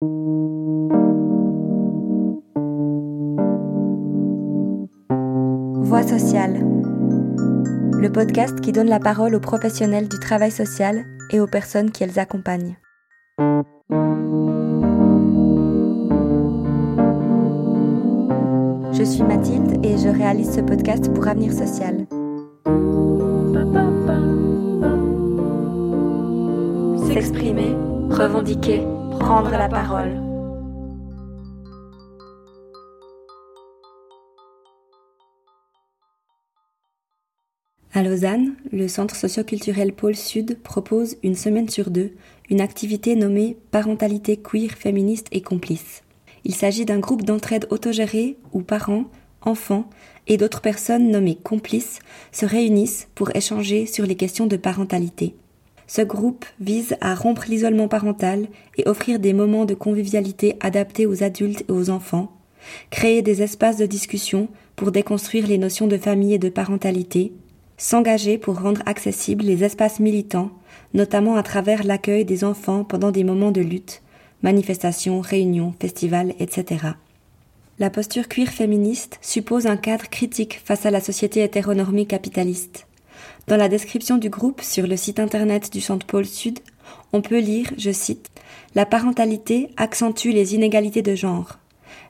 Voix sociale. Le podcast qui donne la parole aux professionnels du travail social et aux personnes qui elles accompagnent. Je suis Mathilde et je réalise ce podcast pour Avenir Social. S'exprimer, revendiquer, prendre la parole. À Lausanne, le Centre socioculturel Pôle Sud propose une semaine sur deux une activité nommée Parentalité queer, féministe et complice. Il s'agit d'un groupe d'entraide autogéré où parents, enfants et d'autres personnes nommées complices se réunissent pour échanger sur les questions de parentalité. Ce groupe vise à rompre l'isolement parental et offrir des moments de convivialité adaptés aux adultes et aux enfants, créer des espaces de discussion pour déconstruire les notions de famille et de parentalité, s'engager pour rendre accessibles les espaces militants, notamment à travers l'accueil des enfants pendant des moments de lutte, manifestations, réunions, festivals, etc. La posture queer féministe suppose un cadre critique face à la société hétéronormée capitaliste. Dans la description du groupe sur le site internet du Centre Pôle Sud, on peut lire, je cite, La parentalité accentue les inégalités de genre.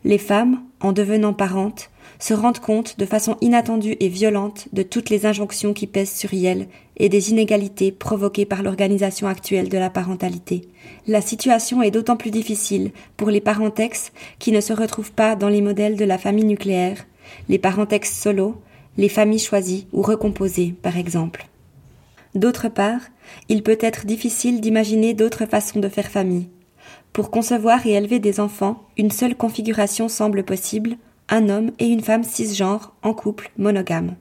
Les femmes, en devenant parentes, se rendent compte de façon inattendue et violente de toutes les injonctions qui pèsent sur elles et des inégalités provoquées par l'organisation actuelle de la parentalité. La situation est d'autant plus difficile pour les parentex qui ne se retrouvent pas dans les modèles de la famille nucléaire, les parentex solo, les familles choisies ou recomposées, par exemple. D'autre part, il peut être difficile d'imaginer d'autres façons de faire famille. Pour concevoir et élever des enfants, une seule configuration semble possible, un homme et une femme cisgenre en couple monogame.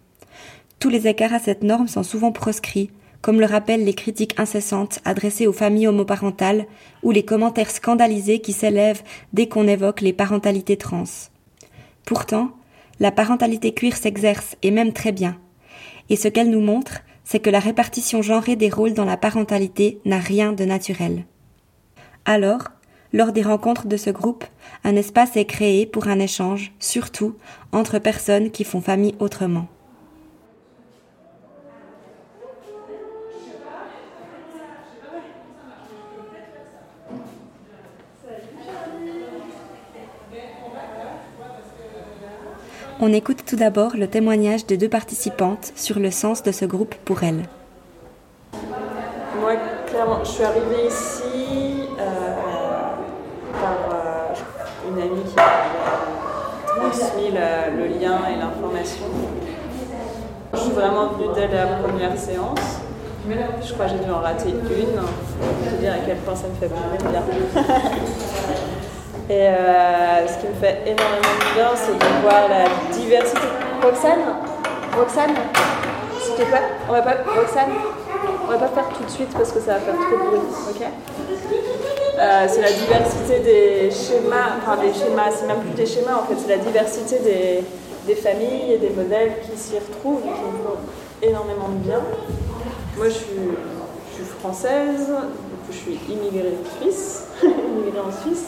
Tous les écarts à cette norme sont souvent proscrits, comme le rappellent les critiques incessantes adressées aux familles homoparentales ou les commentaires scandalisés qui s'élèvent dès qu'on évoque les parentalités trans. Pourtant, la parentalité queer s'exerce et même très bien. Et ce qu'elle nous montre, c'est que la répartition genrée des rôles dans la parentalité n'a rien de naturel. Alors, lors des rencontres de ce groupe, un espace est créé pour un échange, surtout entre personnes qui font famille autrement. On écoute tout d'abord le témoignage de deux participantes sur le sens de ce groupe pour elles. Moi, clairement, je suis arrivée ici euh, par euh, une amie qui m'a transmis le, lien et l'information. Je suis vraiment venue dès la première séance. Je crois que j'ai dû en rater une. Pour te dire à quel point ça me fait bien. Et euh, ce qui me fait énormément de bien, c'est de voir la diversité. Roxane? Roxane? S'il te plaît on va pas, Roxane On va pas faire tout de suite parce que ça va faire trop de bruit, ok? Euh, C'est la diversité des schémas, enfin des schémas, c'est même plus des schémas en fait, c'est la diversité des, familles et des modèles qui s'y retrouvent et qui me font énormément de bien. Moi je suis, je suis française, du coup je suis immigrée suisse, immigrée en Suisse.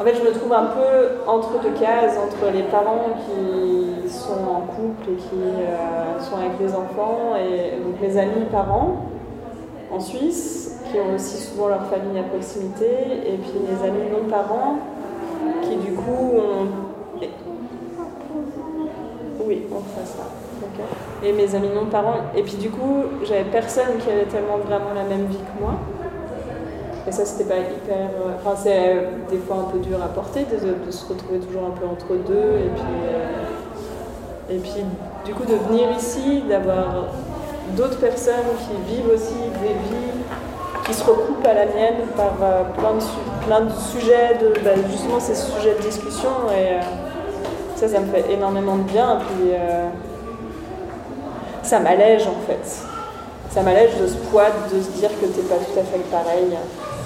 En fait, je me trouve un peu entre deux cases, entre les parents qui sont en couple et qui euh, sont avec les enfants, et donc mes amis parents en Suisse, qui ont aussi souvent leur famille à proximité, et puis mes amis non-parents, qui du coup ont... Oui, on fera ça. Et mes amis non-parents, et puis du coup, j'avais personne qui avait tellement vraiment la même vie que moi. Et ça, c'était pas hyper. Enfin, c'est des fois un peu dur à porter de, se retrouver toujours un peu entre deux. Et puis, euh, et puis du coup, de venir ici, d'avoir d'autres personnes qui vivent aussi des vies qui se recoupent à la mienne par euh, plein, de plein de sujets, de, bah, justement ces sujets de discussion. Et euh, ça, ça me fait énormément de bien. Et puis, ça m'allège en fait. Ça m'allège de ce poids de se dire que t'es pas tout à fait pareil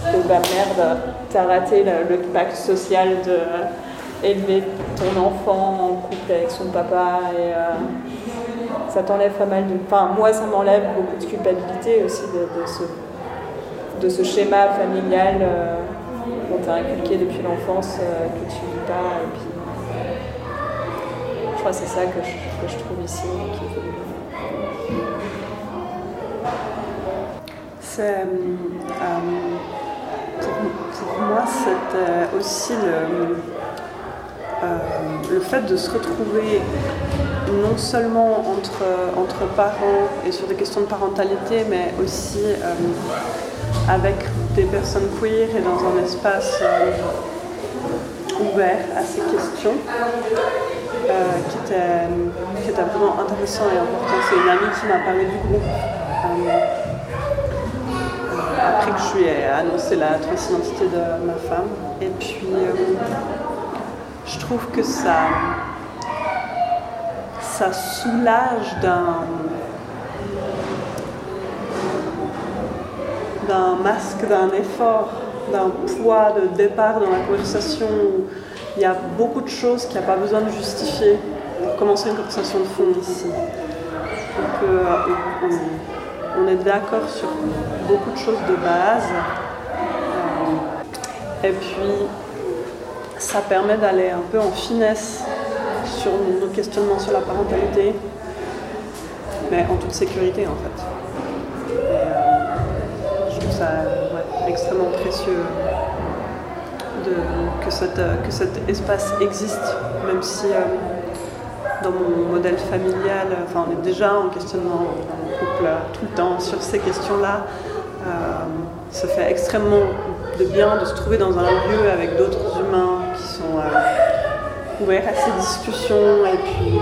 que bah merde, t'as raté le, pacte social de élever ton enfant en couple avec son papa et euh, ça t'enlève pas mal de. Enfin, moi, ça m'enlève beaucoup de culpabilité aussi de, de, ce, de ce schéma familial euh, qu'on t'a inculqué depuis l'enfance que tu vis pas. Et puis, je crois que c'est ça que je, que je, trouve ici. C'est pour, moi, c'est aussi le, le fait de se retrouver non seulement entre, parents et sur des questions de parentalité, mais aussi euh, avec des personnes queer et dans un espace euh, ouvert à ces questions, euh, qui, était, qui, était, vraiment intéressant et important. C'est une amie qui m'a parlé du groupe que je lui ai annoncé la transidentité de ma femme. Et puis, je trouve que ça ça soulage d'un d'un masque, d'un effort, d'un poids de départ dans la conversation où il y a beaucoup de choses qu'il n'y a pas besoin de justifier pour commencer une conversation de fond ici. Donc, euh, on, est d'accord sur beaucoup de choses de base. Euh, et puis, ça permet d'aller un peu en finesse sur nos questionnements sur la parentalité, mais en toute sécurité en fait. Euh, je trouve ça extrêmement précieux que, cet espace existe, même si euh, dans mon modèle familial, on est déjà en questionnement tout le temps sur ces questions-là. Euh, ça fait extrêmement de bien de se trouver dans un lieu avec d'autres humains qui sont ouvert à ces discussions et puis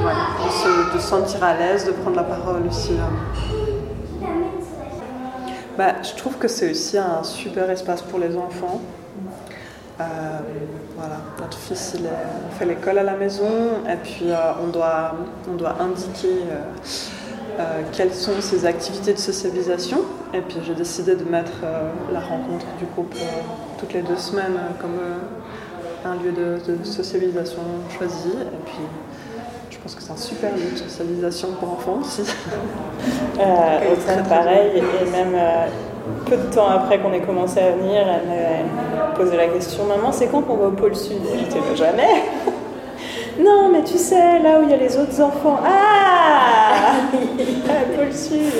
de, se, sentir à l'aise, de prendre la parole aussi. Bah, je trouve que c'est aussi un super espace pour les enfants. Euh, voilà, notre fils il fait l'école à la maison et puis euh, on, doit, on doit indiquer euh, quelles sont ses activités de socialisation. Et puis j'ai décidé de mettre la rencontre du groupe toutes les deux semaines comme un lieu de, socialisation choisi. Et puis, je pense que c'est un super lieu de socialisation pour enfants aussi. Euh, très pareil, et même euh, peu de temps après qu'on ait commencé à venir, elle m'a posé la question Maman, c'est quand qu'on va au pôle Sud? Je dis Jamais Non, mais tu sais, là où il y a les autres enfants. Ah Il a le Sud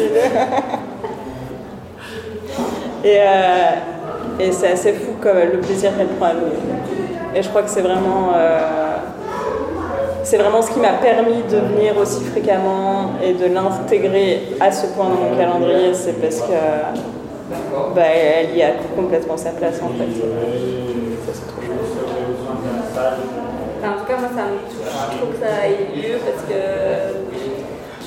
Et, euh, et c'est assez fou comme le plaisir qu'elle prend à venir. Et je crois que c'est vraiment, euh, c'est vraiment ce qui m'a permis de venir aussi fréquemment et de l'intégrer à ce point dans mon calendrier. C'est parce que bah, elle y a complètement sa place en fait. Ça, c'est trop chouette. en tout cas, moi, ça me touche. Trouve que ça aille mieux parce que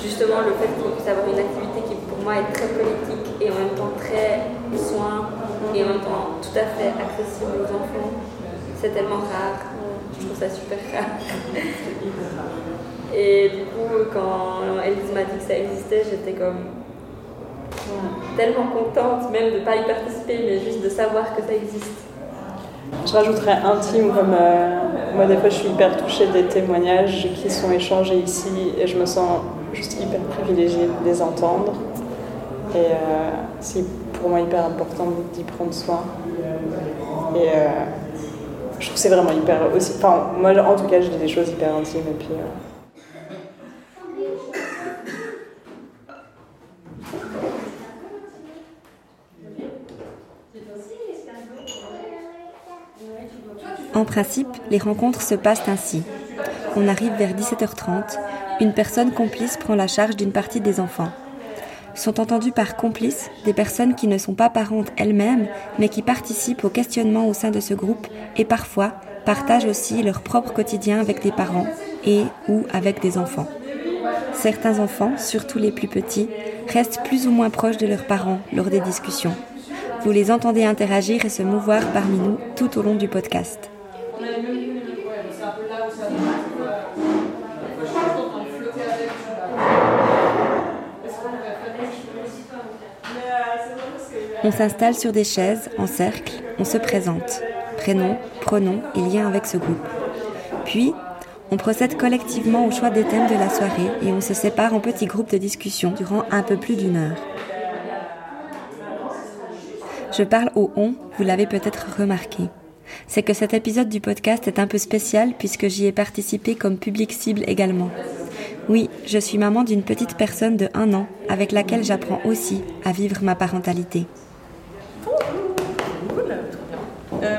justement, le fait qu'on puisse avoir une activité qui, pour moi, est très politique et en même temps très soin et en même temps tout à fait accessible aux enfants c'est tellement rare. Je trouve ça super rare. Et du coup, quand Elise m'a dit que ça existait, j'étais comme tellement contente, même de ne pas y participer, mais juste de savoir que ça existe. Je rajouterais intime, comme euh, moi des fois je suis hyper touchée des témoignages qui sont échangés ici et je me sens juste hyper privilégiée de les entendre. Et euh, c'est pour moi hyper important d'y prendre soin. Et euh, je trouve c'est vraiment hyper aussi. Enfin, moi en tout cas, je dis des choses hyper intimes et puis. Euh. En principe, les rencontres se passent ainsi. On arrive vers 17h30, une personne complice prend la charge d'une partie des enfants sont entendus par complices des personnes qui ne sont pas parentes elles-mêmes, mais qui participent au questionnement au sein de ce groupe et parfois partagent aussi leur propre quotidien avec des parents et ou avec des enfants. Certains enfants, surtout les plus petits, restent plus ou moins proches de leurs parents lors des discussions. Vous les entendez interagir et se mouvoir parmi nous tout au long du podcast. On s'installe sur des chaises, en cercle, on se présente. Prénom, pronom et lien avec ce groupe. Puis, on procède collectivement au choix des thèmes de la soirée et on se sépare en petits groupes de discussion durant un peu plus d'une heure. Je parle au on, vous l'avez peut-être remarqué. c'est que cet épisode du podcast est un peu spécial puisque j'y ai participé comme public cible également. Oui, je suis maman d'une petite personne de 1 an avec laquelle j'apprends aussi à vivre ma parentalité. Euh,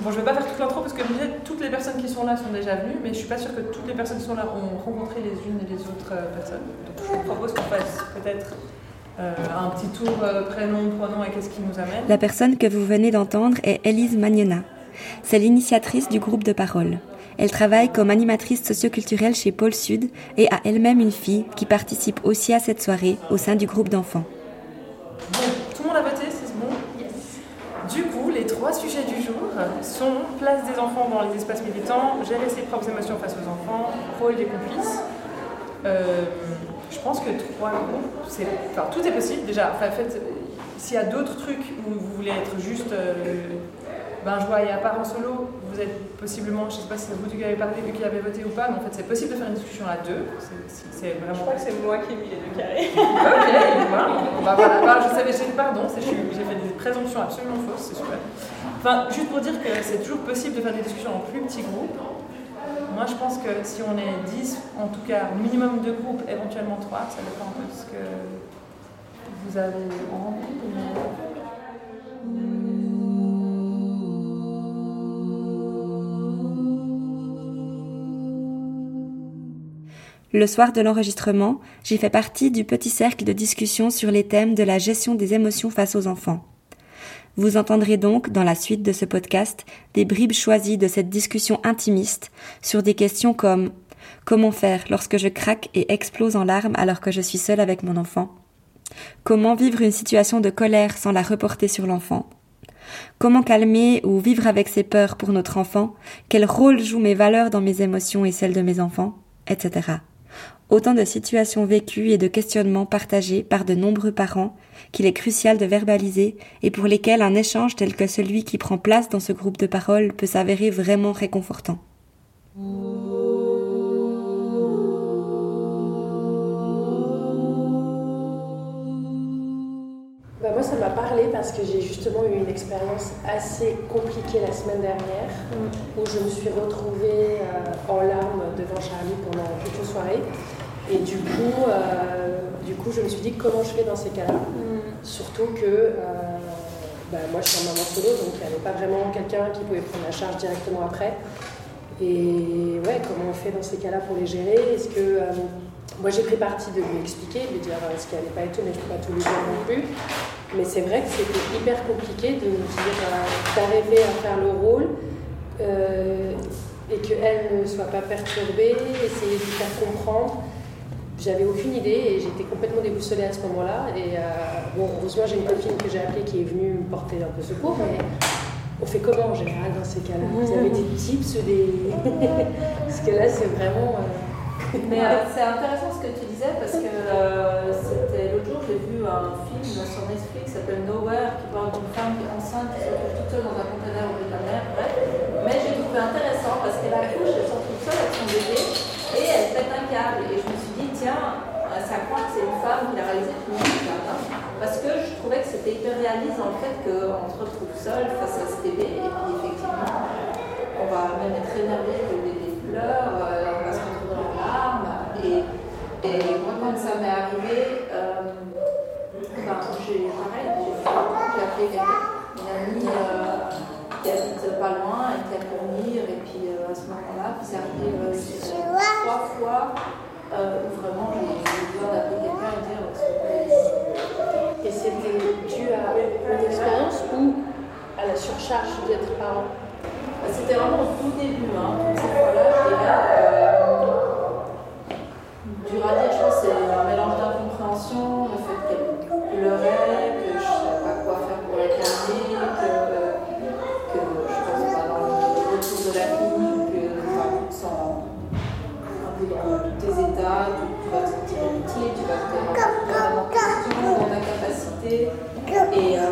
bon, je vais pas faire toute l'intro parce que toutes les personnes qui sont là sont déjà venues, mais je suis pas sûre que toutes les personnes qui sont là ont rencontré les unes et les autres euh, personnes. Donc je vous propose qu'on fasse peut-être euh, un petit tour prénom, pronom et qu'est-ce qui nous amène. La personne que vous venez d'entendre est Elise Magnona. C'est l'initiatrice du groupe de parole. Elle travaille comme animatrice socioculturelle chez Pôle Sud et a elle-même une fille qui participe aussi à cette soirée au sein du groupe d'enfants. Bon, tout le monde a voté, c'est bon Du coup, les trois sujets du jour sont place des enfants dans les espaces militants, gérer ses propres émotions face aux enfants, rôle des complices. Euh, je pense que trois groupes, c'est, tout est possible déjà. Enfin, en fait, s'il y a d'autres trucs où vous voulez être juste euh, ben, je vois, et à part en solo, vous êtes possiblement, je ne sais pas si c'est vous qui avez parlé, vu qu'il avait voté ou pas, mais en fait c'est possible de faire une discussion à deux. C'est, vraiment... Je crois que c'est moi qui ai mis les deux carrés. ok, voilà. Bah, voilà. je savais, j'ai, pardon, j'ai fait des présomptions absolument fausses, c'est super. Enfin, juste pour dire que c'est toujours possible de faire des discussions en plus petits groupes. Moi, je pense que si on est 10, en tout cas, minimum deux groupes, éventuellement trois, ça dépend un peu de ce que vous avez envie. Le soir de l'enregistrement, j'ai fait partie du petit cercle de discussion sur les thèmes de la gestion des émotions face aux enfants. Vous entendrez donc, dans la suite de ce podcast, des bribes choisies de cette discussion intimiste sur des questions comme Comment faire lorsque je craque et explose en larmes alors que je suis seule avec mon enfant? Comment vivre une situation de colère sans la reporter sur l'enfant? Comment calmer ou vivre avec ses peurs pour notre enfant? Quel rôle jouent mes valeurs dans mes émotions et celles de mes enfants? Etc. Autant de situations vécues et de questionnements partagés par de nombreux parents qu'il est crucial de verbaliser et pour lesquels un échange tel que celui qui prend place dans ce groupe de parole peut s'avérer vraiment réconfortant. Ça m'a parlé parce que j'ai justement eu une expérience assez compliquée la semaine dernière mm. où je me suis retrouvée euh, en larmes devant Charlie pendant toute une soirée. Et du coup, euh, du coup, je me suis dit comment je fais dans ces cas-là? Mm. Surtout que euh, bah, moi, je suis en maman solo, donc il n'y avait pas vraiment quelqu'un qui pouvait prendre la charge directement après. Et ouais, comment on fait dans ces cas-là pour les gérer? Est-ce que moi j'ai pris parti de lui expliquer, de lui dire ce qui n'allait pas être, mais je ne peux pas tout lui dire non plus. Mais c'est vrai que c'était hyper compliqué de me dire d'arriver à faire le rôle et qu'elle ne soit pas perturbée, essayer de lui faire comprendre. J'avais aucune idée et j'étais complètement déboussolée à ce moment-là. Et euh, bon, heureusement, j'ai une copine que j'ai appelée qui est venue me porter un peu secours. Mais on fait comment en général dans ces cas-là? Vous avez des tips des... Parce que là, c'est vraiment. Euh, mais euh, c'est intéressant ce que tu disais parce que c'était l'autre jour, j'ai vu un film sur Netflix qui s'appelle Nowhere qui parle d'une femme qui est enceinte qui se retrouve toute seule dans un conteneur au de la mer. Bref. Mais j'ai trouvé intéressant parce qu'elle accouche, elle se retrouve seule avec son bébé et elle pète un câble. Et je me suis ça croit que c'est une femme qui a réalisé tout le jardin, parce que je trouvais que c'était hyper réaliste dans le fait qu'on se retrouve seul face à ce bébé, et puis effectivement, on va même être énervé que le bébé pleure, euh, se retrouver en larmes, et, moi quand ça m'est arrivé, euh, ben, j'ai pareil, j'ai appelé une amie euh, qui habite pas loin et qui pour et puis à ce moment-là, puis c'est arrivé trois fois euh, vraiment j'ai eu besoin d'appeler quelqu'un et dire Et c'était dû à une expérience ou à la surcharge d'être parent C'était vraiment au tout début, hein, ces fois-là. Et là, euh, je pense c'est un mélange d'incompréhension, le fait qu'elle pleurait, que je ne savais pas quoi faire pour la calmer, que, que je pense pas dans le retour de la clinique, que enfin, sans dans tous tes états, tu, vas te sentir utile, tu vas te remettre en question dans ta capacité. Et, euh,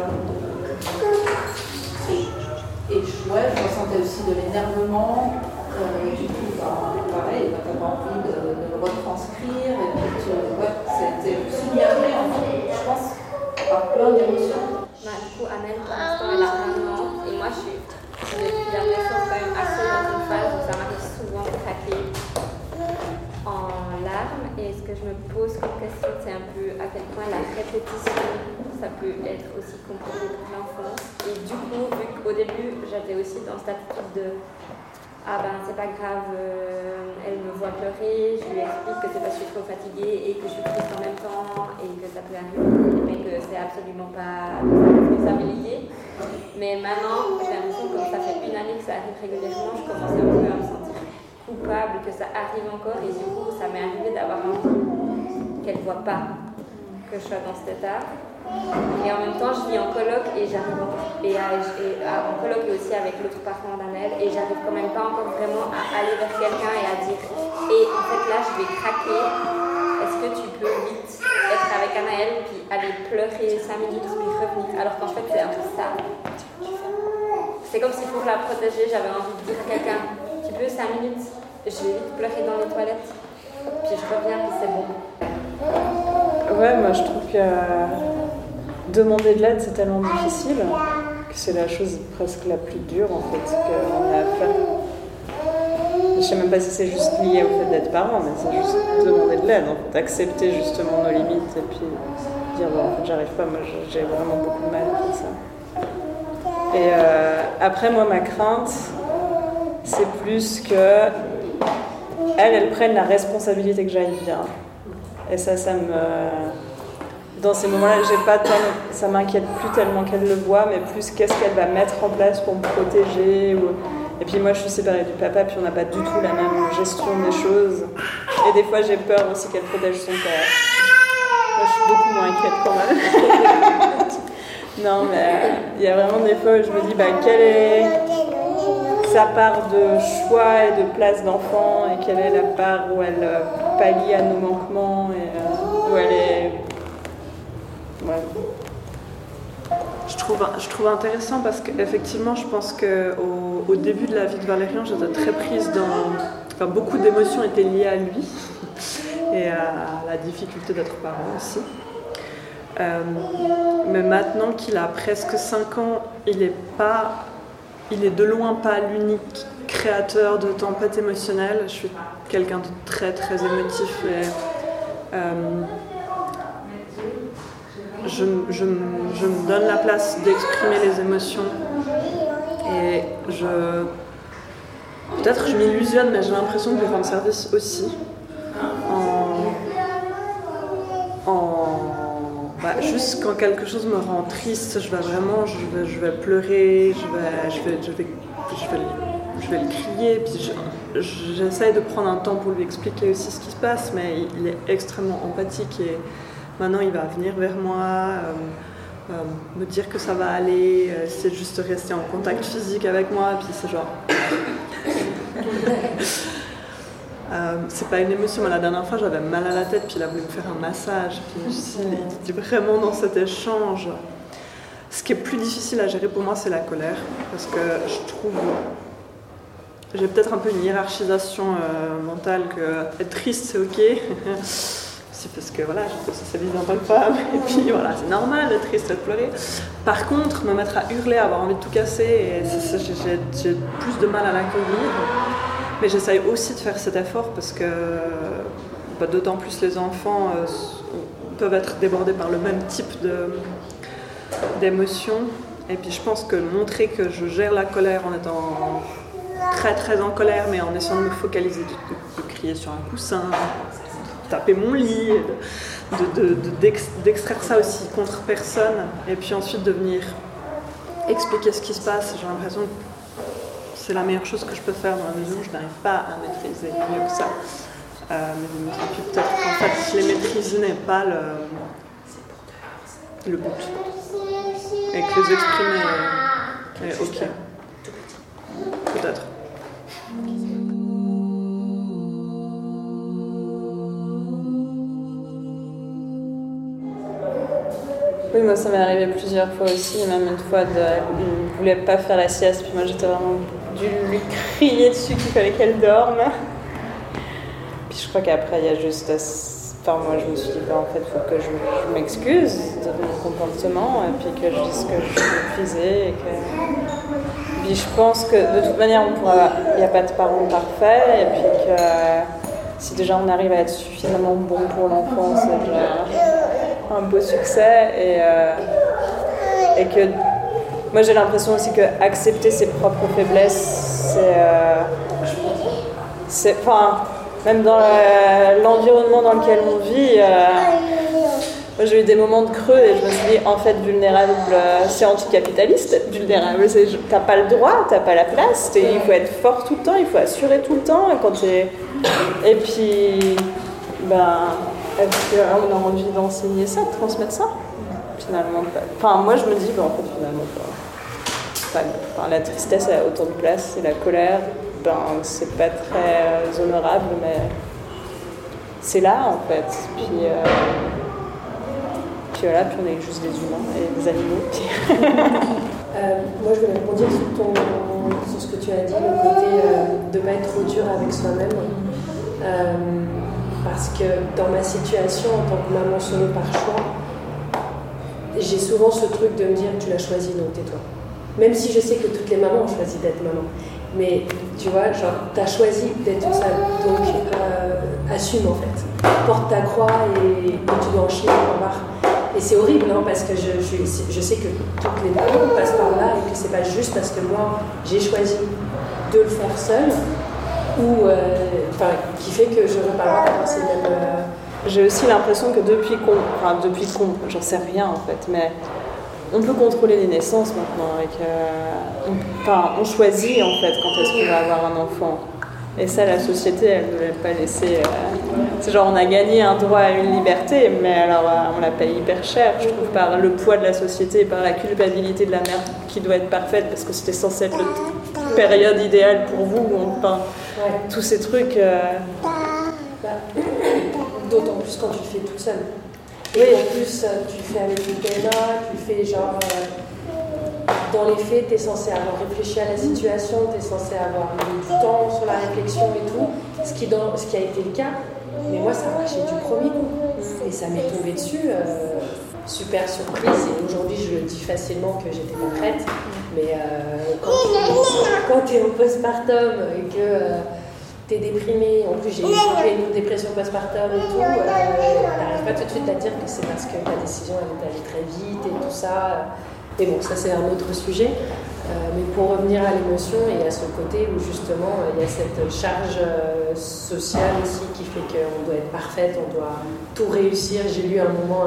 et, je ressentais aussi de l'énervement. Euh, du coup, bah, pareil, bah, tu n'as pas envie de, le retranscrire. Et puis, tu, ouais, c'était submergé, en fait, je pense, par plein d'émotions. Bah, du coup, Amel, pour l'instant, elle a un. Et moi, je suis depuis l'adolescence quand même assez dans une phase où ça m'arrive souvent de craquer en larmes. Et ce que je me pose comme question, c'est un peu à quel point la répétition, ça peut être aussi compliqué pour l'enfant. Et du coup, vu qu'au début, j'étais aussi dans cette attitude de ah ben c'est pas grave, euh, elle me voit pleurer, je lui explique que c'est parce que je suis trop fatiguée et que je suis triste en même temps et que ça peut arriver, mais que c'est absolument pas de sa responsabilité. Mais maintenant, j'ai l'impression que ça fait une année que ça arrive régulièrement, je commence un peu à me sentir coupable que ça arrive encore et du coup ça m'est arrivé d'avoir envie qu'elle voit pas que je sois dans cet état. Et en même temps, je vis en coloc et j'arrive et, en coloc et aussi avec l'autre parent d'Annelle et j'arrive quand même pas encore vraiment à aller vers quelqu'un et à dire et en fait là je vais craquer. Est-ce que tu peux vite être avec Anaël puis aller pleurer 5 minutes puis revenir? Alors qu'en fait c'est un peu ça. C'est comme si pour la protéger j'avais envie de dire à quelqu'un tu peux 5 minutes, je vais vite pleurer dans les toilettes puis je reviens puis c'est bon. Ouais, moi je trouve que demander de l'aide, c'est tellement difficile que c'est la chose presque la plus dure en fait qu'on a à faire. Je sais même pas si c'est juste lié au fait d'être parent, mais c'est juste demander de l'aide, en fait, accepter justement nos limites et puis dire bon, en fait, j'arrive pas, moi j'ai vraiment beaucoup de mal à ça. Et euh, après, moi, ma crainte, c'est plus que elle, elle prenne la responsabilité que j'aille bien. Et ça, ça me dans ces moments-là, j'ai pas ça m'inquiète plus tellement qu'elle le voit, mais plus qu'est-ce qu'elle va mettre en place pour me protéger. Et puis moi, je suis séparée du papa, puis on n'a pas du tout la même gestion des choses. Et des fois, j'ai peur aussi qu'elle protège son père. Moi, je suis beaucoup moins inquiète quand même. non, mais il y a vraiment des fois où je me dis, bah, quelle est sa part de choix et de place d'enfant, et quelle est la part où elle euh, pallie à nos manquements, et euh, où elle est je je trouve intéressant parce qu'effectivement, je pense qu'au au début de la vie de Valérian, j'étais très prise dans. Enfin, beaucoup d'émotions étaient liées à lui et à la difficulté d'être parent aussi. Euh, mais maintenant qu'il a presque 5 ans, il est pas. Il est de loin pas l'unique créateur de tempête émotionnelle. Je suis quelqu'un de très très émotif et. Euh, je, me donne la place d'exprimer les émotions. Et je. Peut-être je m'illusionne, mais j'ai l'impression de lui rendre service aussi. En. bah, juste quand quelque chose me rend triste, je vais vraiment. Je vais, pleurer, je vais, je vais, je vais, je vais, je vais le crier. Puis j'essaye de prendre un temps pour lui expliquer aussi ce qui se passe, mais il est extrêmement empathique et Maintenant, il va venir vers moi, euh, euh, me dire que ça va aller, euh, c'est juste rester en contact physique avec moi, puis c'est genre. c'est pas une émotion. La dernière fois, j'avais mal à la tête, puis il a voulu me faire un massage. Puis il était vraiment dans cet échange. Ce qui est plus difficile à gérer pour moi, c'est la colère, parce que je trouve j'ai peut-être un peu une hiérarchisation mentale que être triste c'est ok parce que voilà, ça vit en tant que femme, et puis voilà, c'est normal d'être triste, de pleurer. Par contre, me mettre à hurler, avoir envie de tout casser, j'ai plus de mal à l'accueillir. Mais j'essaye aussi de faire cet effort parce que bah, d'autant plus les enfants euh, peuvent être débordés par le même type d'émotions. Et puis je pense que montrer que je gère la colère en étant très très en colère, mais en essayant de me focaliser, de crier sur un coussin, taper mon lit, d'extraire de, ça aussi contre personne, et puis ensuite de venir expliquer ce qui se passe. J'ai l'impression que c'est la meilleure chose que je peux faire dans la où je n'arrive pas à maîtriser mieux que ça. Euh, mais peut-être qu'en fait, les maîtriser n'est pas le, le but. Et que les exprimer est ok. Peut-être. Oui, moi ça m'est arrivé plusieurs fois aussi, même une fois, de, ne voulait pas faire la sieste, puis moi j'étais vraiment dû lui crier dessus qu'il fallait qu'elle dorme. Puis je crois qu'après il y a juste, enfin moi je me suis dit bah, en fait il faut que je, m'excuse de mon comportement et puis que je dise que je suis épuisée et que puis je pense que de toute manière, il n'y a pas de parents parfaits, et puis que si déjà on arrive à être suffisamment bon pour l'enfant, c'est déjà un beau succès. Et, euh, et que moi j'ai l'impression aussi que accepter ses propres faiblesses, c'est. Euh, enfin, même dans l'environnement dans lequel on vit. Euh, moi, j'ai eu des moments de creux et je me suis dit, en fait, vulnérable, c'est anticapitaliste. Vulnérable, c'est t'as pas le droit, t'as pas la place. Il faut être fort tout le temps, il faut assurer tout le temps. Et, quand et puis, ben, est-ce qu'on a envie d'enseigner ça, de transmettre ça Finalement, Enfin, moi, je me dis, ben, en fait, finalement, pas. la tristesse a autant de place et la colère, ben, c'est pas très honorable, mais c'est là, en fait. Puis. Euh, puis voilà, puis on est juste des humains et des animaux. Euh, moi, je voulais rebondir sur, ton, sur ce que tu as dit, le côté euh, de ne pas être trop dur avec soi-même. Euh, parce que dans ma situation en tant que maman solo par choix, j'ai souvent ce truc de me dire tu l'as choisi donc tais-toi. Même si je sais que toutes les mamans ont choisi d'être maman. Mais tu vois, genre, t'as choisi d'être seule. Donc assume en fait. Porte ta croix et, tu dois en chier. Et c'est horrible, hein, parce que je, je, sais que toutes les mamans passent par là et que c'est pas juste parce que moi j'ai choisi de le faire seule ou euh, qui fait que je repars pas ces mêmes. Euh, j'ai aussi l'impression que depuis qu'on, enfin depuis qu'on, j'en sais rien en fait, mais on peut contrôler les naissances maintenant et que, enfin, on choisit en fait quand est-ce qu'on va avoir un enfant. Et ça, la société, elle ne veut pas laisser. Euh, c'est genre, on a gagné un droit à une liberté, mais alors euh, on la paye hyper cher, je trouve, par le poids de la société, par la culpabilité de la mère qui doit être parfaite, parce que c'était censé être la période idéale pour vous. Enfin, tous ces trucs. Euh, bah, d'autant plus quand tu le fais toute seule. Et en plus, tu le fais avec une PMA, tu le fais genre dans les faits, tu es censé avoir réfléchi à la situation, tu es censé avoir eu du temps sur la réflexion et tout, ce qui, a été le cas. Mais moi, ça a marché du premier coup. Et ça m'est tombé dessus. Euh, super surprise. Et aujourd'hui, je le dis facilement que j'étais pas prête. Mais euh, quand tu es au postpartum et que euh, tu es déprimé, en plus j'ai eu une dépression postpartum et tout, t'arrives pas tout de suite à dire que c'est parce que ta décision elle est allée très vite et tout ça. Mais bon, ça c'est un autre sujet. Euh, mais pour revenir à l'émotion et à ce côté où justement euh, il y a cette charge euh, sociale aussi qui fait qu'on doit être parfaite, on doit tout réussir. J'ai lu un moment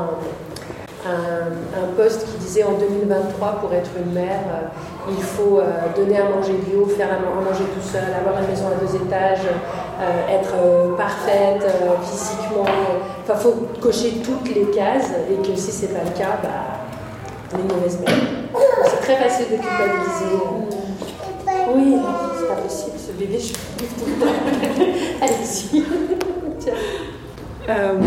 un, post qui disait en 2023 pour être une mère, il faut donner à manger bio, faire à manger tout seul, avoir une maison à deux étages, être parfaite physiquement. Enfin, il faut cocher toutes les cases et que si c'est pas le cas, bah, les mauvaises mères. C'est très facile de culpabiliser. Oui, c'est pas possible, ce bébé, je Allez-y. Euh,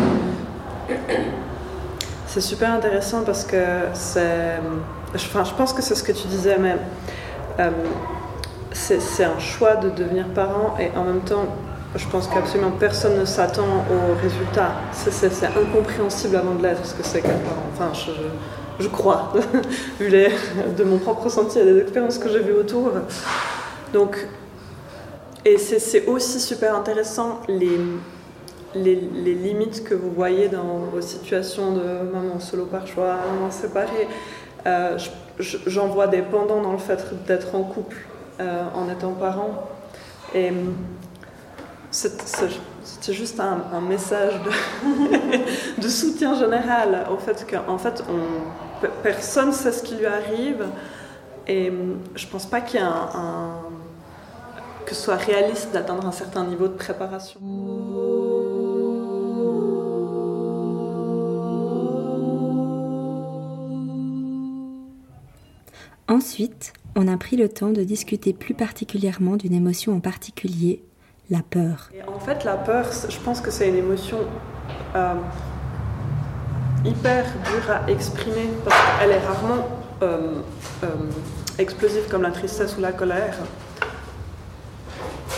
c'est super intéressant parce que c'est. Enfin, je pense que c'est ce que tu disais, mais euh, c'est un choix de devenir parent et en même temps, je pense qu'absolument personne ne s'attend au résultat. C'est incompréhensible avant de l'être ce que c'est qu'un parent. Enfin, je, crois, vu les, de mon propre ressenti et des expériences que j'ai vues autour. Donc, et c'est aussi super intéressant les, les, limites que vous voyez dans vos situations de maman solo par choix, maman séparée. Euh, J'en vois des pendants dans le fait d'être en couple euh, en étant parent. Et c'était juste un, message de, soutien général au fait qu'en fait, on, personne ne sait ce qui lui arrive. Et je pense pas qu'il y un, un, que ce soit réaliste d'atteindre un certain niveau de préparation. Ensuite, on a pris le temps de discuter plus particulièrement d'une émotion en particulier, la peur. En fait, la peur, je pense que c'est une émotion euh, hyper dure à exprimer parce qu'elle est rarement euh, euh, explosive comme la tristesse ou la colère.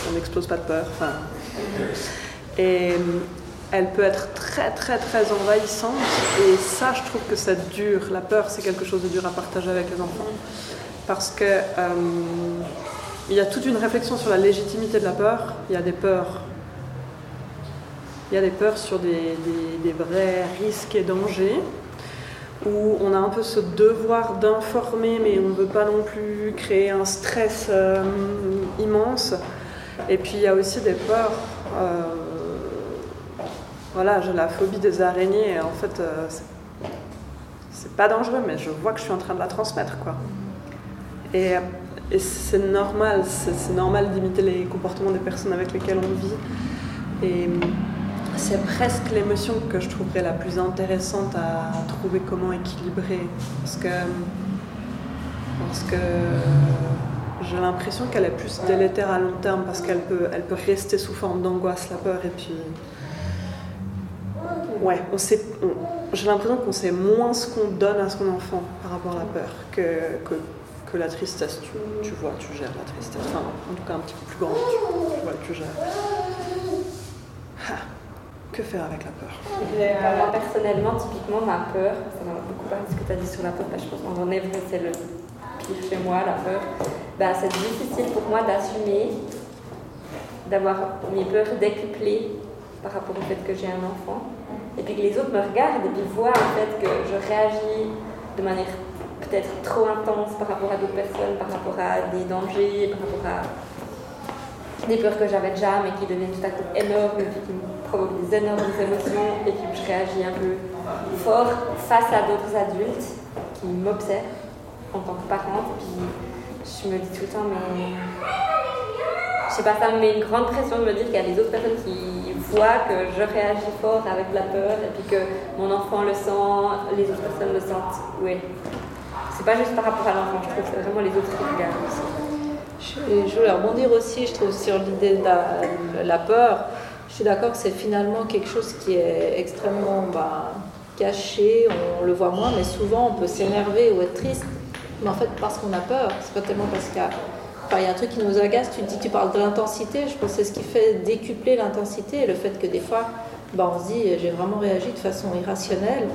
On n'explose pas de peur. Et elle peut être très très très envahissante et ça je trouve que c'est dur. La peur c'est quelque chose de dur à partager avec les enfants parce que euh, il y a toute une réflexion sur la légitimité de la peur. Il y a des peurs. Il y a des peurs sur des, des vrais risques et dangers où on a un peu ce devoir d'informer, mais on ne veut pas non plus créer un stress euh, immense. Et puis il y a aussi des peurs. Euh, voilà, j'ai la phobie des araignées. En fait, euh, c'est pas dangereux, mais je vois que je suis en train de la transmettre, quoi. Et, et c'est normal, c'est normal d'imiter les comportements des personnes avec lesquelles on vit. Et c'est presque l'émotion que je trouverais la plus intéressante à trouver comment équilibrer. Parce que, parce que j'ai l'impression qu'elle est plus délétère à long terme parce qu'elle peut, peut rester sous forme d'angoisse, la peur. Et puis, ouais, on sait, j'ai l'impression qu'on sait moins ce qu'on donne à son enfant par rapport à la peur que, que, la tristesse. Tu, tu, vois, tu gères la tristesse. Enfin, en tout cas, un petit peu plus grande, tu, tu vois, tu gères. Ah que faire avec la peur? Euh, Moi, personnellement, typiquement, ma peur, ça m'a beaucoup parlé ce que tu as dit sur la peur, bah, je pense qu'en vrai, c'est le pire chez moi, la peur. Bah, c'est difficile pour moi d'assumer, d'avoir mes peurs décuplées par rapport au fait que j'ai un enfant, et puis que les autres me regardent et puis voient en fait que je réagis de manière peut-être trop intense par rapport à d'autres personnes, par rapport à des dangers, par rapport à des peurs que j'avais déjà, mais qui deviennent tout à coup énormes, et qui me provoquent des énormes émotions, et puis je réagis un peu fort face à d'autres adultes qui m'observent en tant que parente, puis je me dis tout le temps, mais je sais pas, ça me met une grande pression de me dire qu'il y a des autres personnes qui voient que je réagis fort avec la peur, et puis que mon enfant le sent, les autres personnes le sentent. Oui. C'est pas juste par rapport à l'enfant, je trouve, c'est vraiment les autres qui regardent aussi. Je, voulais rebondir aussi, je trouve, sur l'idée de la, peur. Je suis d'accord que c'est finalement quelque chose qui est extrêmement bah, caché, on le voit moins, mais souvent on peut s'énerver ou être triste, mais en fait parce qu'on a peur, c'est pas tellement parce qu'il y a. Il y a un truc qui nous agace, tu dis, tu parles de l'intensité, je pense que c'est ce qui fait décupler l'intensité, le fait que des fois, bah, on se dit, j'ai vraiment réagi de façon irrationnelle,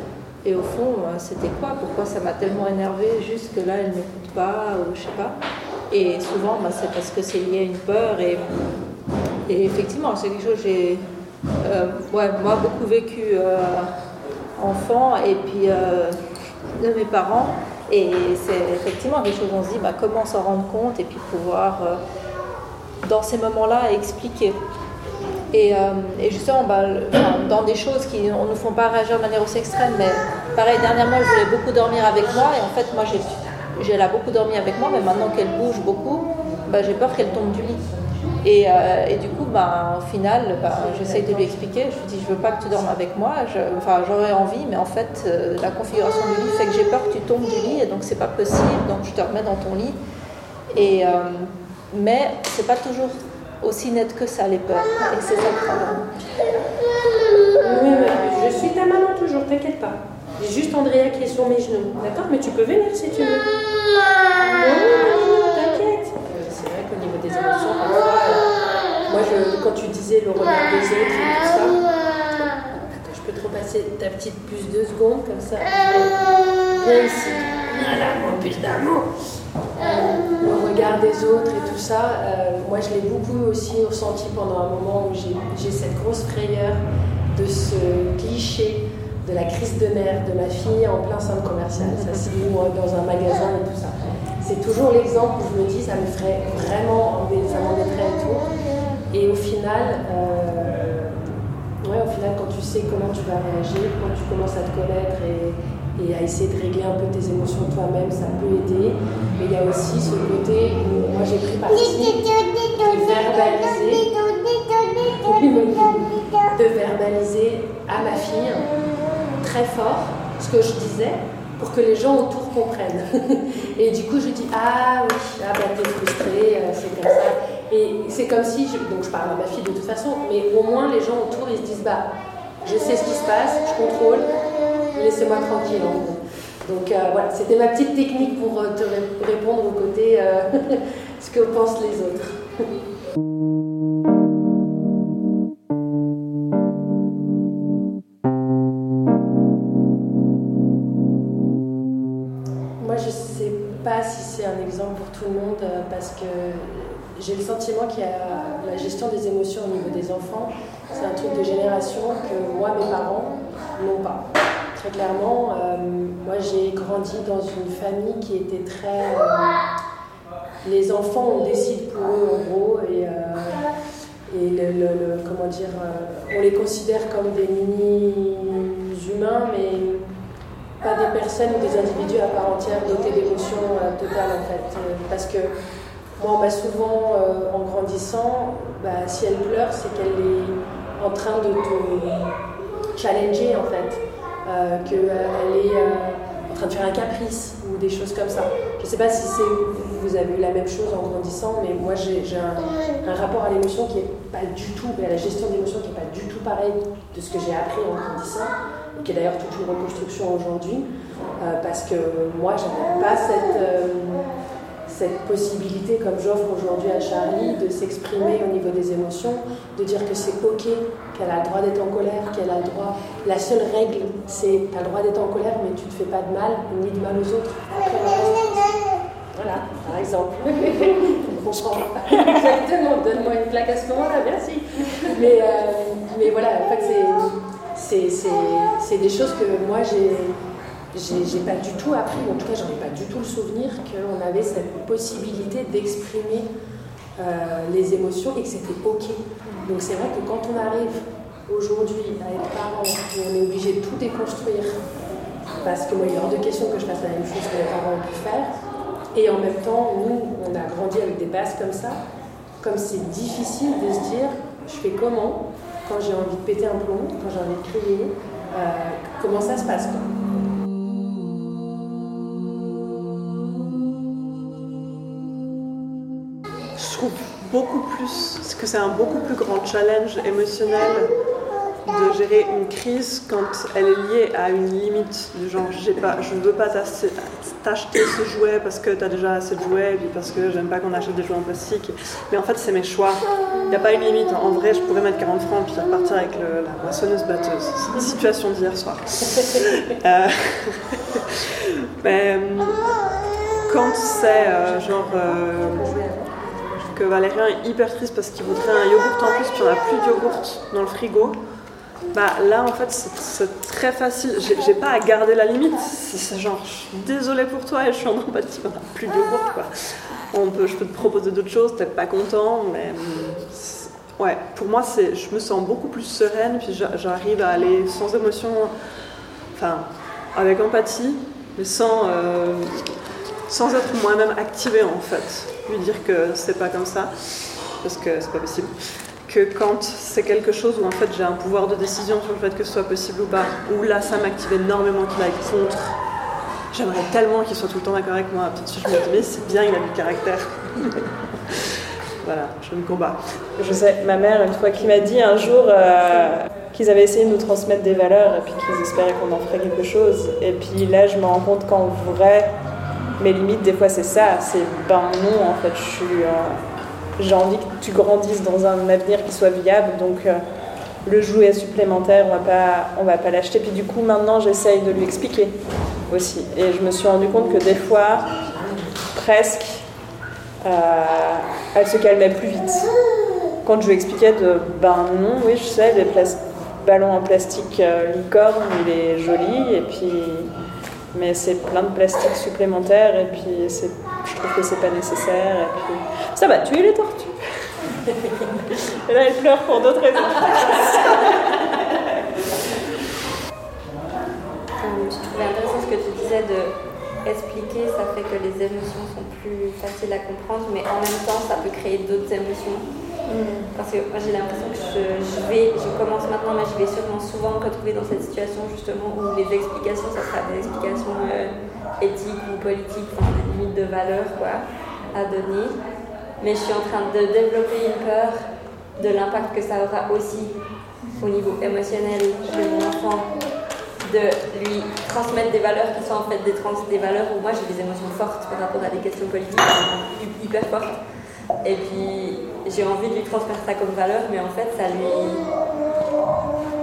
et au fond, euh, c'était quoi? Pourquoi ça m'a tellement énervé juste que là, elle ne m'écoute pas, ou je sais pas? Et souvent, bah, c'est parce que c'est lié à une peur. Et, effectivement, c'est quelque chose que j'ai euh, moi beaucoup vécu euh, enfant et puis de mes parents. Et c'est effectivement quelque chose où on se dit bah, comment s'en rendre compte et puis pouvoir, dans ces moments-là, expliquer. Et, et justement, bah, dans des choses qui ne nous font pas réagir de manière aussi extrême, mais pareil, dernièrement, je voulais beaucoup dormir avec moi et en fait, moi, j'ai elle a beaucoup dormi avec moi, mais maintenant qu'elle bouge beaucoup, bah, j'ai peur qu'elle tombe du lit. Et, euh, et, du coup, bah, au final, bah, j'essaye de lui expliquer. Je lui dis, je veux pas que tu dormes avec moi. enfin, j'aurais envie, mais en fait, euh, la configuration du lit fait que j'ai peur que tu tombes du lit, et donc c'est pas possible. Donc je te remets dans ton lit. Et, euh, mais c'est pas toujours aussi net que ça les peurs. Et c'est ça le problème. Oui, je suis ta maman toujours, t'inquiète pas. J'ai juste Andrea qui est sur mes genoux. D'accord? Mais tu peux venir si tu veux. Non, t'inquiète. C'est vrai qu'au niveau des émotions, euh, moi, je, quand tu disais le regard des autres et tout ça, attends, je peux te repasser ta petite puce deux secondes comme ça. Viens ici. Voilà, mon puce d'amour. Euh, le regard des autres et tout ça, euh, moi je l'ai beaucoup aussi ressenti pendant un moment où j'ai cette grosse frayeur de ce cliché de la crise de nerfs de ma fille en plein centre commercial. Ça se moi dans un magasin et tout ça. C'est toujours l'exemple où je me dis, ça me ferait vraiment, ça m'embêterait et tout. Et au final, euh, ouais, au final, quand tu sais comment tu vas réagir, quand tu commences à te connaître et, à essayer de régler un peu tes émotions toi-même, ça peut aider. Mais il y a aussi ce côté où moi j'ai pris parti de verbaliser, de verbaliser à ma fille très fort ce que je disais pour que les gens autour comprennent. et du coup, je dis Ah oui, ah bah, t'es frustrée, euh, c'est comme ça. Et c'est comme si, je, donc je parle à ma fille de toute façon, mais au moins les gens autour ils se disent Bah, je sais ce qui se passe, je contrôle, laissez-moi tranquille. Donc euh, voilà, c'était ma petite technique pour euh, te répondre au côté ce que pensent les autres. tout le monde euh, parce que j'ai le sentiment qu'il y a la gestion des émotions au niveau des enfants, c'est un truc de génération que moi, mes parents n'ont pas. Très clairement, euh, moi j'ai grandi dans une famille qui était très. les enfants, on décide pour eux en gros, et, et le, comment dire, on les considère comme des mini-humains, mais pas des personnes ou des individus à part entière dotés d'émotions euh, totales en fait. Euh, parce que moi m'a souvent, euh, en grandissant, bah, si elle pleure, c'est qu'elle est en train de te challenger en fait. qu'elle est en train de faire un caprice ou des choses comme ça. Je ne sais pas si vous avez eu la même chose en grandissant, mais moi j'ai un, rapport à l'émotion qui n'est pas du tout, à la gestion d'émotion qui n'est pas du tout pareil de ce que j'ai appris en grandissant qui est d'ailleurs toute une reconstruction aujourd'hui, euh, parce que moi, je n'avais pas cette, euh, cette possibilité, comme j'offre aujourd'hui à Charlie, de s'exprimer au niveau des émotions, de dire que c'est OK, qu'elle a le droit d'être en colère, qu'elle a le droit. La seule règle, c'est tu as le droit d'être en colère, mais tu ne te fais pas de mal, ni de mal aux autres. voilà, par exemple. Exactement, donne-moi une plaque à ce moment-là, merci. Mais, euh, mais voilà, en fait, c'est des choses que moi, j'ai pas du tout appris, en tout cas, j'en ai pas du tout le souvenir qu'on avait cette possibilité d'exprimer euh, les émotions et que c'était OK. Donc c'est vrai que quand on arrive aujourd'hui à être parent, on est obligé de tout déconstruire, parce que moi, il est hors de question que je fasse la même chose que les parents ont pu faire. Et en même temps, nous, on a grandi avec des bases comme ça, comme c'est difficile de se dire, je fais comment quand j'ai envie de péter un plomb, quand j'ai envie de crier, euh, comment ça se passe Je trouve beaucoup plus que c'est un beaucoup plus grand challenge émotionnel de gérer une crise quand elle est liée à une limite du genre j'ai pas, je ne veux pas t'acheter ce jouet parce que tu as déjà assez de jouets et puis parce que j'aime pas qu'on achète des jouets en plastique. Mais en fait, c'est mes choix. Il n'y a pas une limite. En vrai, je pourrais mettre 40 francs puis repartir avec la moissonneuse batteuse. C'est une situation d'hier soir. Euh, mais quand c'est euh, genre euh, que est hyper triste parce qu'il voudrait un yogourt en plus puis on n'a plus de yogourt dans le frigo, bah là en fait c'est très facile. J'ai pas à garder la limite. C'est genre je suis désolée pour toi et je suis en empathie. On n'a plus de yogourt quoi. On peut, je peux te proposer d'autres choses, peut-être pas content, mais ouais, pour moi je me sens beaucoup plus sereine puis j'arrive à aller sans émotion, enfin avec empathie, mais sans euh, sans être moi-même activée en fait. Lui dire que c'est pas comme ça parce que c'est pas possible que quand c'est quelque chose où en fait j'ai un pouvoir de décision sur le fait que ce soit possible ou pas, où là ça m'active énormément qu'il aille contre, j'aimerais tellement qu'il soit tout le temps d'accord avec moi. Tout je me dis c'est bien, il a du caractère. voilà, je me combats. Je sais, ma mère une fois qui m'a dit un jour euh, qu'ils avaient essayé de nous transmettre des valeurs et puis qu'ils espéraient qu'on en ferait quelque chose. Et puis là je me rends compte qu'en vrai, mes limites des fois c'est ça, c'est ben non en fait. Euh, j'ai envie que tu grandisses dans un avenir qui soit viable. Donc euh, le jouet supplémentaire, on va pas, va pas l'acheter. Puis du coup, maintenant, j'essaye de lui expliquer aussi. Et je me suis rendu compte que des fois, presque, euh, elle se calmait plus vite. Quand je lui expliquais ben non, oui, je sais, les ballons en plastique licorne, il est joli, et puis mais c'est plein de plastique supplémentaire et puis je trouve que c'est pas nécessaire et puis ça va tuer les tortues. et là elle pleure pour d'autres raisons. Je trouvais intéressant ce que tu disais de expliquer, ça fait que les émotions sont plus faciles à comprendre, mais en même temps ça peut créer d'autres émotions. Parce que moi j'ai l'impression que je, vais, je commence maintenant, mais je vais sûrement souvent me retrouver dans cette situation justement où les explications, ça sera des explications euh, éthiques ou politiques, enfin des limites de valeur quoi, à donner. Mais je suis en train de développer une peur de l'impact que ça aura aussi au niveau émotionnel de mon enfant, de lui transmettre des valeurs qui sont en fait des, trans des valeurs où moi j'ai des émotions fortes par rapport à des questions politiques hyper fortes. Et puis j'ai envie de lui transmettre ça comme valeur, mais en fait, ça lui.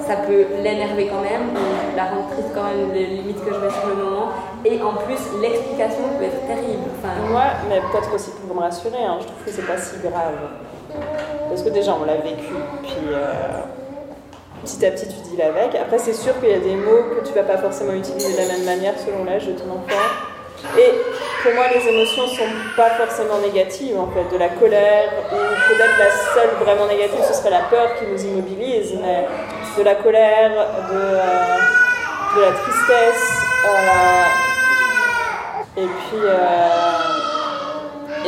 ça peut l'énerver quand même, la rendre triste quand même, les limites que je mets sur le moment. Et en plus, l'explication peut être terrible. Moi, mais peut-être aussi pour me rassurer, hein, je trouve que c'est pas si grave. Parce que déjà, on l'a vécu, puis euh, petit à petit, tu deals avec. Après, c'est sûr qu'il y a des mots que tu vas pas forcément utiliser de la même manière selon l'âge de ton enfant. Et pour moi, les émotions sont pas forcément négatives, en fait. De la colère, ou peut-être la seule vraiment négative, ce serait la peur qui nous immobilise, mais de la colère, de, euh, la tristesse. euh, et puis, euh,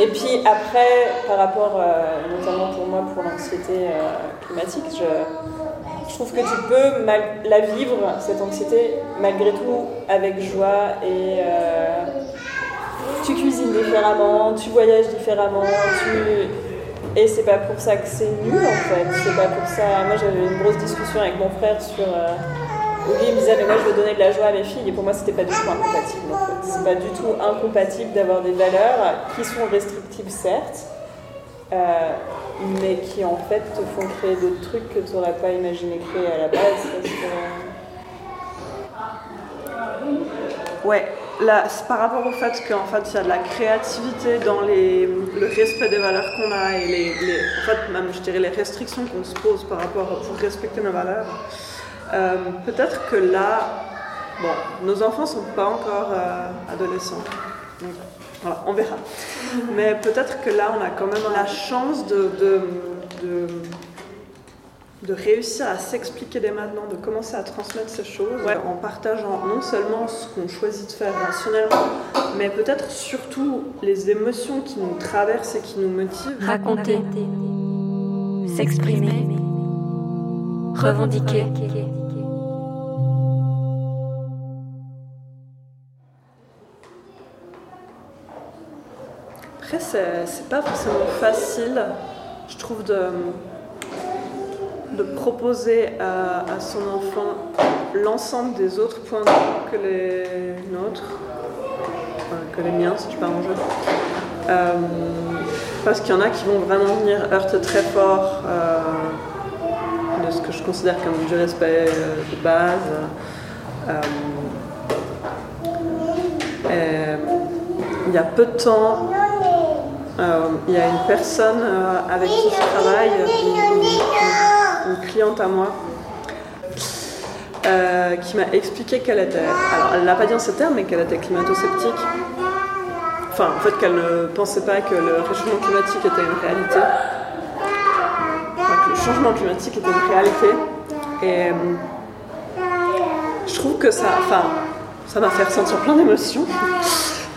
et puis après, par rapport, notamment pour moi, pour l'anxiété climatique, je, trouve que tu peux la vivre, cette anxiété, malgré tout, avec joie et tu cuisines différemment, tu voyages différemment, tu... et c'est pas pour ça que c'est nul en fait. C'est pas pour ça. Moi j'avais une grosse discussion avec mon frère sur. euh, il me disait mais moi je veux donner de la joie à mes filles et pour moi c'était pas du tout incompatible en fait. C'est pas du tout incompatible d'avoir des valeurs qui sont restrictives certes, euh, mais qui en fait te font créer d'autres trucs que tu n'aurais pas imaginé créer à la base. Ouais, par rapport au fait qu'en fait, il y a de la créativité dans le respect des valeurs qu'on a et les, même, je dirais, les restrictions qu'on se pose par rapport pour respecter nos valeurs. Euh, Peut-être que là, bon, nos enfants sont pas encore euh, adolescents. Voilà, on verra. Mais peut-être que là, on a quand même la chance de, de réussir à s'expliquer dès maintenant, de commencer à transmettre ces choses en partageant non seulement ce qu'on choisit de faire rationnellement, mais peut-être surtout les émotions qui nous traversent et qui nous motivent. Raconter, s'exprimer, revendiquer. Après, c'est c'est pas forcément facile, je trouve, de, de proposer à, à son enfant l'ensemble des autres points de vue que les nôtres, enfin, que les miens, si je peux arranger. Euh, parce qu'il y en a qui vont vraiment venir heurter très fort euh, de ce que je considère comme du respect euh, de base. Euh, il y a peu de temps, euh, il y a une personne euh, avec qui je travaille, une cliente à moi, euh, qui m'a expliqué qu'elle était, alors elle ne l'a pas dit en ces termes, mais qu'elle était climato-sceptique. Enfin, en fait, qu'elle ne pensait pas que le réchauffement climatique était une réalité. Enfin, que le changement climatique était une réalité. Et euh, je trouve que ça, enfin, ça m'a fait ressentir plein d'émotions.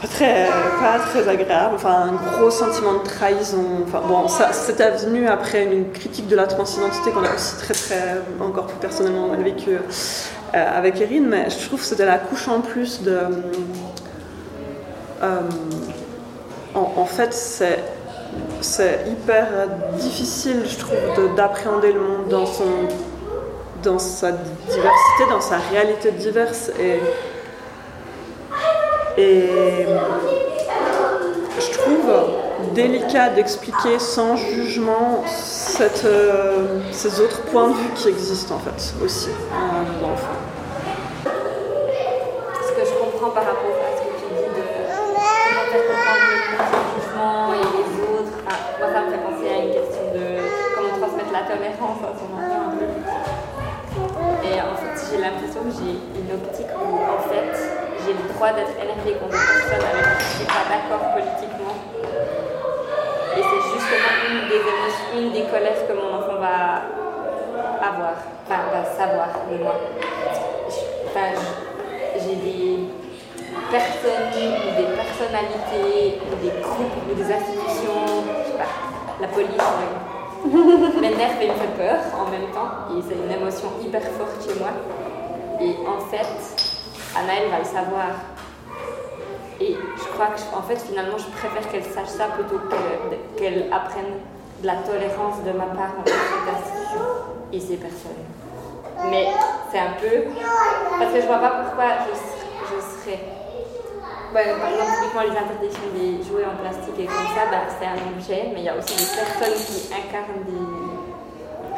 Pas très, pas très agréable, enfin un gros sentiment de trahison. Enfin bon, ça c'était venu après une critique de la transidentité qu'on a aussi très très, encore plus personnellement mal vécu euh, avec Erin, mais je trouve que c'était la couche en plus de. euh, en, en fait, c'est c'est hyper difficile, je trouve, de- d'appréhender le monde dans son dans sa diversité, dans sa réalité diverse et et je trouve délicat d'expliquer sans jugement euh, ces autres points de vue qui existent en fait aussi à nos enfants. ce que je comprends par rapport à ce que tu dis de comment faire comprendre le jugement et les autres, enfin, moi ça me fait penser à une question de comment transmettre la tolérance à son. Et en fait j'ai l'impression que j'ai une optique où en fait j'ai le droit d'être énervée contre des personnes avec qui je ne suis pas d'accord politiquement. Et c'est justement une des émotions, une des colères que mon enfant va avoir, enfin va savoir de moi. Enfin, j'ai des personnes ou des personnalités ou des groupes ou des institutions, je sais pas, la police m'énerve et me fait peur en même temps. Et c'est une émotion hyper forte chez moi. Et en fait, Anaëlle va le savoir. Et je crois que, en fait, finalement, je préfère qu'elle sache ça plutôt que- qu'elle apprenne de la tolérance de ma part envers cette institution et ces personnes. Mais c'est un peu. Parce que je vois pas pourquoi je, ser- je serais. Ouais, par exemple, typiquement les interdictions des jouets en plastique et comme ça, bah, c'est un objet, mais il y a aussi des personnes qui incarnent des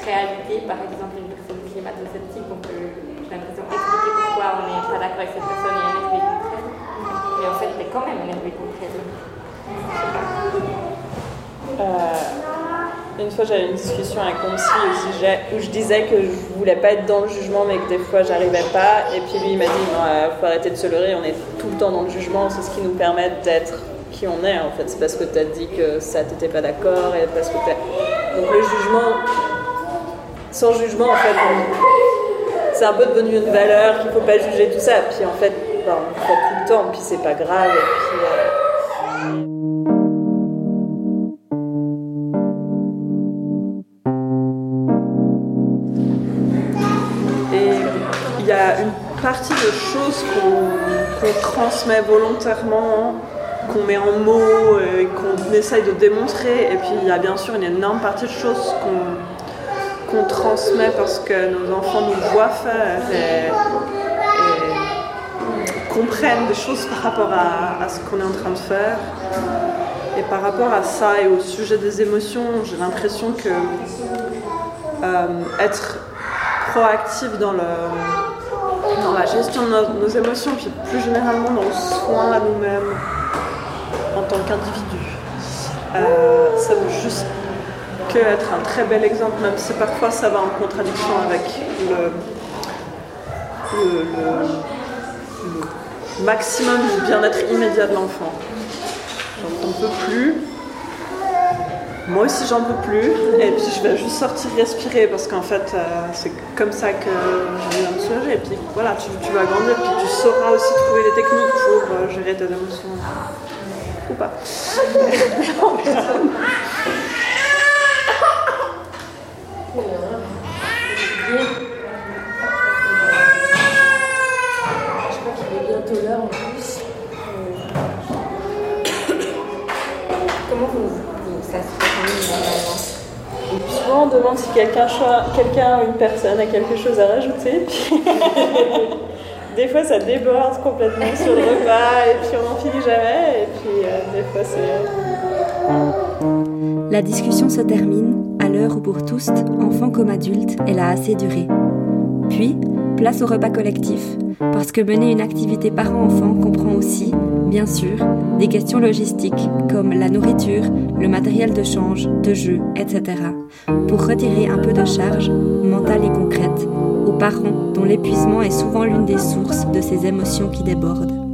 réalités. Par exemple, une personne climato-sceptique, j'ai l'impression, expliquer on n'est pas d'accord avec cette personne et énervé contre elle. mais en fait, t'es quand même énervé contre elle. Euh, une fois, j'avais une discussion avec mon psy où je disais que je voulais pas être dans le jugement, mais que des fois, j'arrivais pas. Et puis lui, il m'a dit, non, euh, faut arrêter de se leurrer, on est tout le temps dans le jugement, c'est ce qui nous permet d'être qui on est, en fait. C'est parce que t'as dit que ça, t'étais pas d'accord, et parce que. Donc le jugement, sans jugement, en fait, on- c'est un peu devenu une valeur qu'il faut pas juger tout ça. Puis en fait, ben, on fait tout le temps, puis c'est pas grave. Et puis, euh, Et il y a une partie de choses qu'on transmet volontairement, qu'on met en mots, et qu'on essaye de démontrer. Et puis il y a bien sûr une énorme partie de choses qu'on qu'on transmet parce que nos enfants nous voient faire et, comprennent des choses par rapport à, ce qu'on est en train de faire. Et par rapport à ça et au sujet des émotions, j'ai l'impression que euh, être proactif dans, la gestion de nos, nos émotions, puis plus généralement dans le soin à nous-mêmes en tant qu'individu. Euh, ça veut juste être un très bel exemple, même si parfois ça va en contradiction avec le, le, maximum du bien-être immédiat de l'enfant. J'en peux plus. Moi aussi j'en peux plus et puis je vais juste sortir respirer parce qu'en fait euh, c'est comme ça que j'arrive à me soulager et puis voilà tu, tu vas grandir puis tu sauras aussi trouver des techniques pour euh, gérer tes émotions ou pas. Je crois qu'il est bientôt l'heure en plus. Comment vous, vous- ça se fait normalement souvent, on demande si quelqu'un quelqu'un une personne a quelque chose à rajouter. Des fois, ça déborde complètement sur le repas et puis on n'en finit jamais. Et puis euh, des fois, c'est. La discussion se termine à l'heure où pour tous, enfants comme adultes, elle a assez duré. Puis, place au repas collectif, parce que mener une activité parent-enfant comprend aussi, bien sûr, des questions logistiques comme la nourriture, le matériel de change, de jeu, etc. Pour retirer un peu de charge, mentale et concrète, aux parents dont l'épuisement est souvent l'une des sources de ces émotions qui débordent.